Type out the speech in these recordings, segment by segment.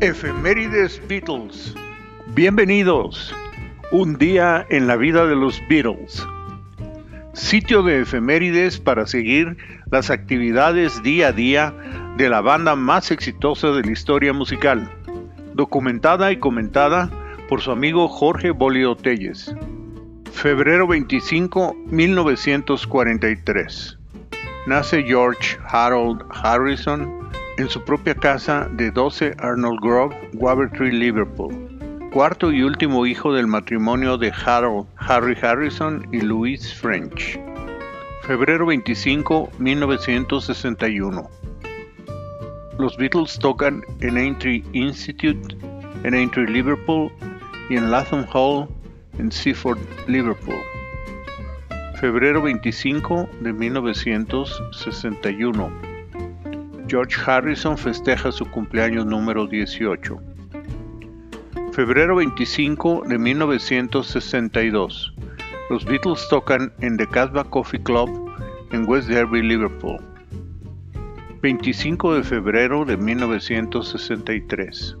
Efemérides Beatles. Bienvenidos. Un día en la vida de los Beatles. Sitio de efemérides para seguir las actividades día a día de la banda más exitosa de la historia musical. Documentada y comentada por su amigo Jorge Bolio Telles. Febrero 25, 1943. Nace George Harold Harrison en su propia casa de 12 Arnold Grove, Wavertree, Liverpool. Cuarto y último hijo del matrimonio de Harold Harry Harrison y Louise French. Febrero 25, 1961. Los Beatles tocan en Aintree Institute, en Aintree, Liverpool y en Latham Hall, en Seaford, Liverpool. Febrero 25 de 1961 George Harrison festeja su cumpleaños número 18. Febrero 25 de 1962. Los Beatles tocan en The Casbah Coffee Club en West Derby, Liverpool. 25 de febrero de 1963.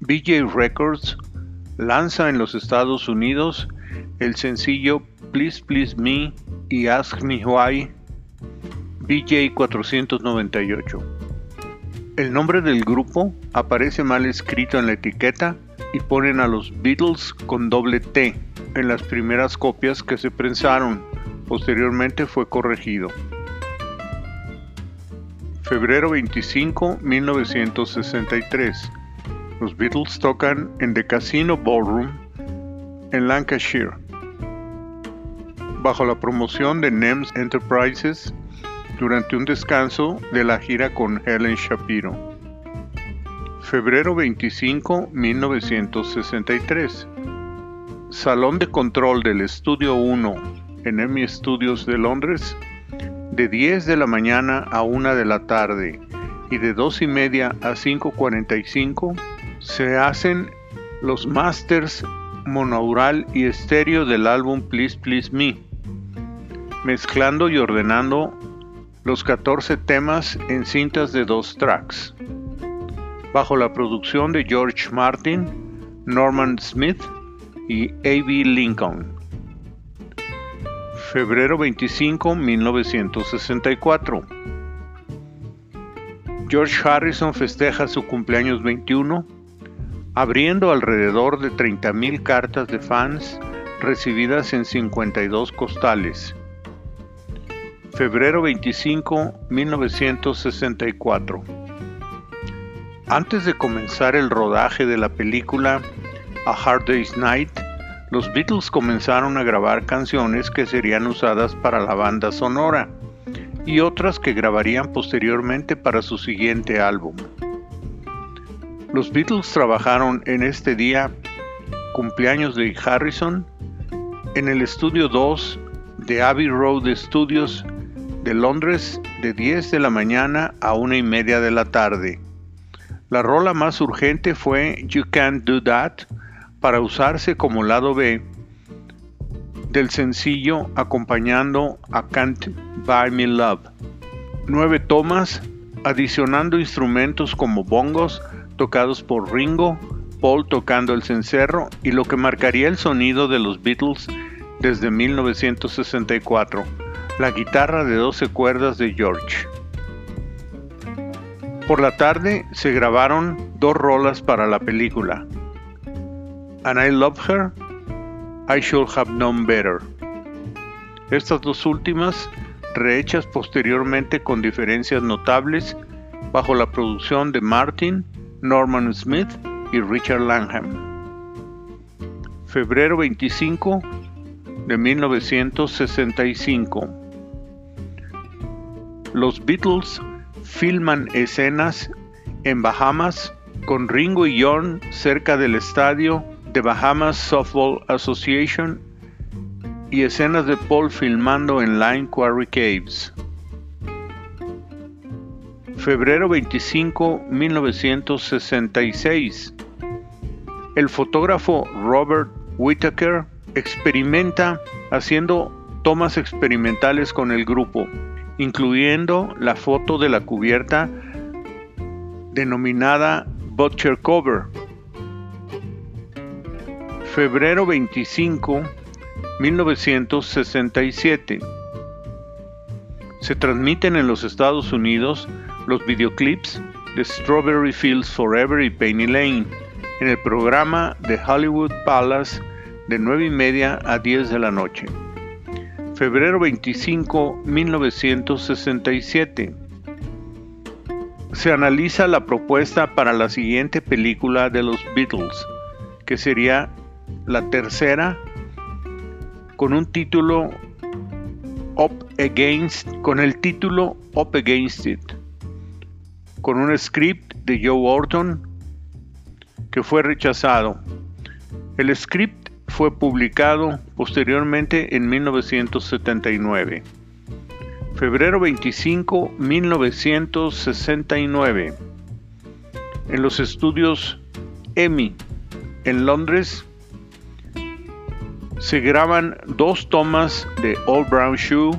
BJ Records lanza en los Estados Unidos el sencillo Please Please Me y Ask Me Why BJ 498. El nombre del grupo aparece mal escrito en la etiqueta y ponen a los Beatles con doble T en las primeras copias que se prensaron. Posteriormente fue corregido. Febrero 25, 1963. Los Beatles tocan en The Casino Ballroom en Lancashire. Bajo la promoción de NEMS Enterprises durante un descanso de la gira con Helen Shapiro. Febrero 25, 1963. Salón de control del Estudio 1 en EMI Studios de Londres de 10 de la mañana a 1 de la tarde y de 2 y media a 5.45 se hacen los masters monaural y estéreo del álbum Please Please Me, mezclando y ordenando los 14 temas en cintas de dos tracks, bajo la producción de George Martin, Norman Smith y A.B. Lincoln. Febrero 25, 1964. George Harrison festeja su cumpleaños 21, abriendo alrededor de 30.000 cartas de fans recibidas en 52 costales febrero 25, 1964. Antes de comenzar el rodaje de la película A Hard Day's Night, los Beatles comenzaron a grabar canciones que serían usadas para la banda sonora y otras que grabarían posteriormente para su siguiente álbum. Los Beatles trabajaron en este día, cumpleaños de Harrison, en el estudio 2 de Abbey Road Studios de Londres de 10 de la mañana a una y media de la tarde. La rola más urgente fue You Can't Do That para usarse como lado B del sencillo acompañando a Can't Buy Me Love. Nueve tomas adicionando instrumentos como bongos tocados por Ringo, Paul tocando el cencerro y lo que marcaría el sonido de los Beatles desde 1964 la guitarra de 12 cuerdas de George. Por la tarde se grabaron dos rolas para la película. And I Love Her, I Should Have Known Better. Estas dos últimas, rehechas posteriormente con diferencias notables, bajo la producción de Martin, Norman Smith y Richard Langham. Febrero 25 de 1965 los Beatles filman escenas en Bahamas con Ringo y John cerca del estadio de Bahamas Softball Association y escenas de Paul filmando en Line Quarry Caves. Febrero 25, 1966. El fotógrafo Robert Whittaker experimenta haciendo tomas experimentales con el grupo incluyendo la foto de la cubierta denominada Butcher Cover. Febrero 25, 1967. Se transmiten en los Estados Unidos los videoclips de Strawberry Fields Forever y Penny Lane en el programa de Hollywood Palace de 9 y media a 10 de la noche. Febrero 25, 1967. Se analiza la propuesta para la siguiente película de los Beatles, que sería la tercera con un título Up Against, con el título Up Against It, con un script de Joe Orton que fue rechazado. El script fue publicado posteriormente en 1979. Febrero 25, 1969. En los estudios EMI en Londres se graban dos tomas de All Brown Shoe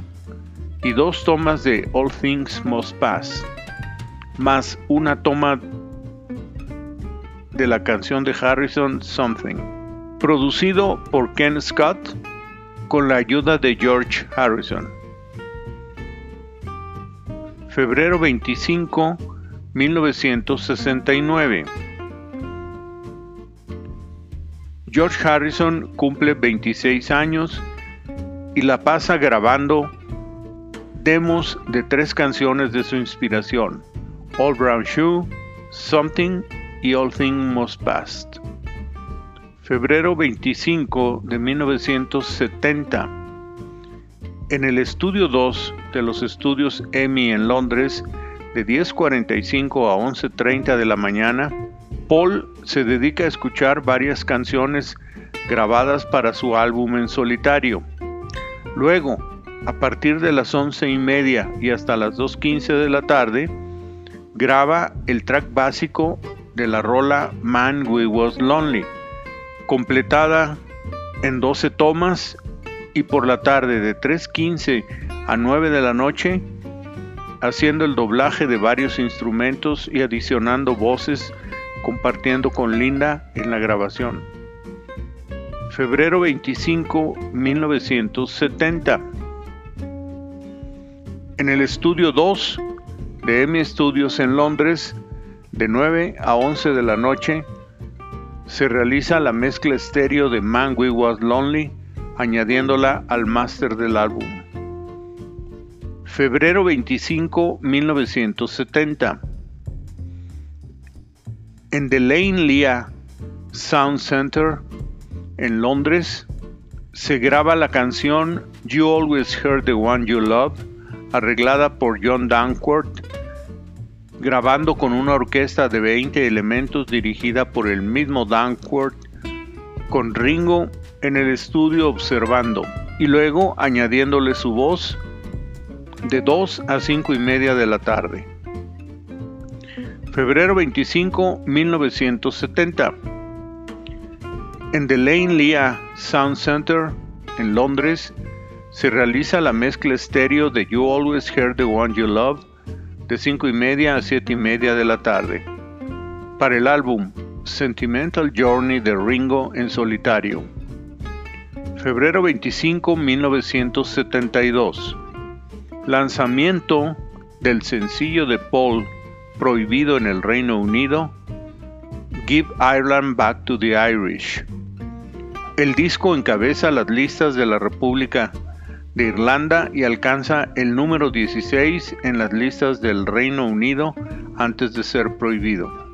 y dos tomas de All Things Must Pass, más una toma de la canción de Harrison Something, producido por Ken Scott con la ayuda de George Harrison. Febrero 25, 1969. George Harrison cumple 26 años y la pasa grabando demos de tres canciones de su inspiración, All Brown Shoe, Something y All Things Must Pass. Febrero 25 de 1970. En el estudio 2 de los estudios EMI en Londres, de 10.45 a 11.30 de la mañana, Paul se dedica a escuchar varias canciones grabadas para su álbum en solitario. Luego, a partir de las once y media y hasta las 2.15 de la tarde, graba el track básico de la rola Man We Was Lonely, completada en 12 tomas y por la tarde de 3.15 a 9 de la noche, haciendo el doblaje de varios instrumentos y adicionando voces compartiendo con Linda en la grabación. Febrero 25, 1970. En el estudio 2 de M Studios en Londres, de 9 a 11 de la noche, se realiza la mezcla estéreo de Man We Was Lonely, añadiéndola al máster del álbum. Febrero 25, 1970 en The Lane Lea Sound Center en Londres se graba la canción You Always Heard the One You Love, arreglada por John Danforth, grabando con una orquesta de 20 elementos dirigida por el mismo Danforth, con Ringo en el estudio observando y luego añadiéndole su voz de 2 a 5 y media de la tarde. Febrero 25, 1970. En The Lane Lea Sound Center, en Londres, se realiza la mezcla estéreo de You Always Hear the One You Love de 5 y media a 7 y media de la tarde, para el álbum Sentimental Journey de Ringo en solitario. Febrero 25, 1972. Lanzamiento del sencillo de Paul prohibido en el Reino Unido, Give Ireland Back to the Irish. El disco encabeza las listas de la República de Irlanda y alcanza el número 16 en las listas del Reino Unido antes de ser prohibido.